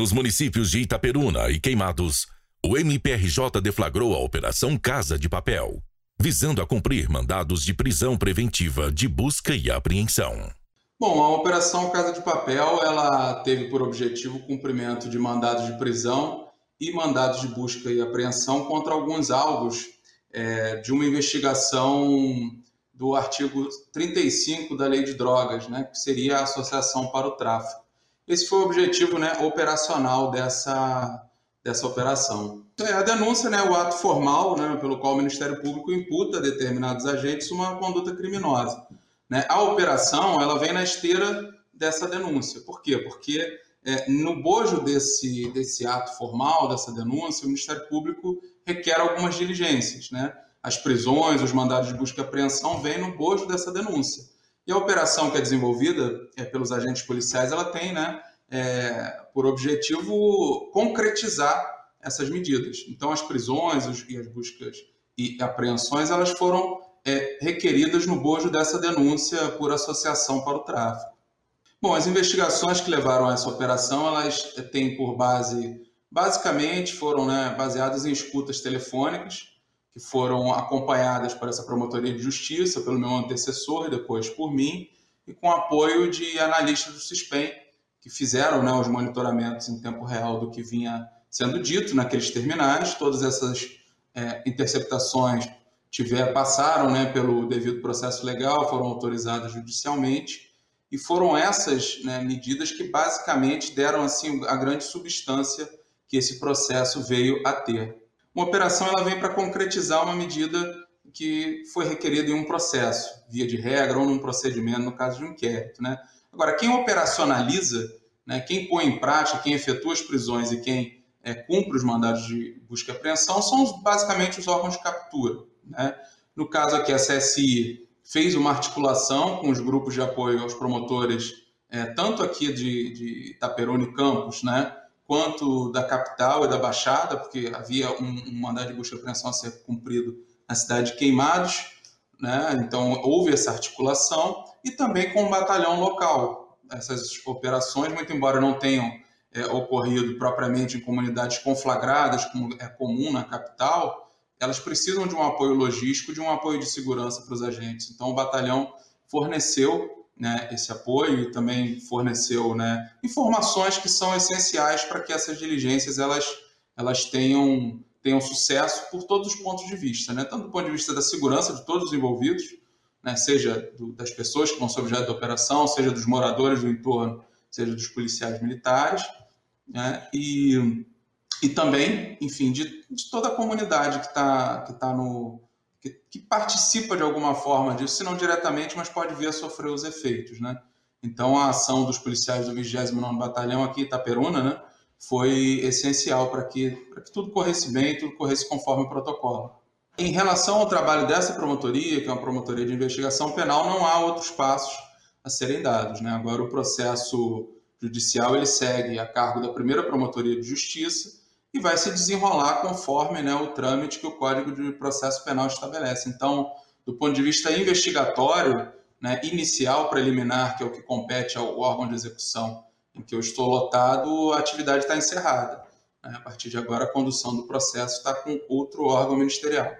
Nos municípios de Itaperuna e Queimados, o MPRJ deflagrou a Operação Casa de Papel, visando a cumprir mandados de prisão preventiva de busca e apreensão. Bom, a Operação Casa de Papel ela teve por objetivo o cumprimento de mandados de prisão e mandados de busca e apreensão contra alguns alvos é, de uma investigação do artigo 35 da Lei de Drogas, né, que seria a associação para o tráfico. Esse foi o objetivo né, operacional dessa, dessa operação. Então, é a denúncia, né, o ato formal né, pelo qual o Ministério Público imputa a determinados agentes uma conduta criminosa. Né? A operação ela vem na esteira dessa denúncia. Por quê? Porque é, no bojo desse, desse ato formal, dessa denúncia, o Ministério Público requer algumas diligências. Né? As prisões, os mandados de busca e apreensão vêm no bojo dessa denúncia. E a operação que é desenvolvida é, pelos agentes policiais, ela tem né, é, por objetivo concretizar essas medidas. Então, as prisões e as buscas e apreensões, elas foram é, requeridas no bojo dessa denúncia por associação para o tráfico. Bom, as investigações que levaram a essa operação, elas têm por base, basicamente, foram né, baseadas em escutas telefônicas, que foram acompanhadas por essa promotoria de justiça, pelo meu antecessor e depois por mim, e com apoio de analistas do CISPEM, que fizeram né, os monitoramentos em tempo real do que vinha sendo dito naqueles terminais. Todas essas é, interceptações tiver, passaram né, pelo devido processo legal, foram autorizadas judicialmente, e foram essas né, medidas que basicamente deram assim a grande substância que esse processo veio a ter. Uma operação ela vem para concretizar uma medida que foi requerida em um processo, via de regra ou num procedimento, no caso de um inquérito. Né? Agora, quem operacionaliza, né, quem põe em prática, quem efetua as prisões e quem é, cumpre os mandados de busca e apreensão são basicamente os órgãos de captura. Né? No caso aqui, a CSI fez uma articulação com os grupos de apoio aos promotores, é, tanto aqui de, de e Campos, né? quanto da capital e da Baixada, porque havia um, um mandado de busca e apreensão a ser cumprido na cidade de Queimados, né? então houve essa articulação, e também com o batalhão local. Essas operações, muito embora não tenham é, ocorrido propriamente em comunidades conflagradas, como é comum na capital, elas precisam de um apoio logístico, de um apoio de segurança para os agentes. Então, o batalhão forneceu né, esse apoio e também forneceu né, informações que são essenciais para que essas diligências elas, elas tenham, tenham sucesso por todos os pontos de vista, né? tanto do ponto de vista da segurança de todos os envolvidos, né, seja do, das pessoas que vão ser objeto da operação, seja dos moradores do entorno, seja dos policiais militares, né, e e também, enfim, de, de toda a comunidade que está que tá no. Que, que, participa de alguma forma disso, se não diretamente, mas pode vir a sofrer os efeitos, né? Então, a ação dos policiais do 29º Batalhão aqui em Itaperuna, né, foi essencial para que, que tudo corresse bem, tudo corresse conforme o protocolo. Em relação ao trabalho dessa promotoria, que é uma promotoria de investigação penal, não há outros passos a serem dados. Né? Agora, o processo judicial ele segue a cargo da primeira promotoria de justiça, e vai se desenrolar conforme né, o trâmite que o Código de Processo Penal estabelece. Então, do ponto de vista investigatório, né, inicial, preliminar, que é o que compete ao órgão de execução em que eu estou lotado, a atividade está encerrada. Né? A partir de agora, a condução do processo está com outro órgão ministerial.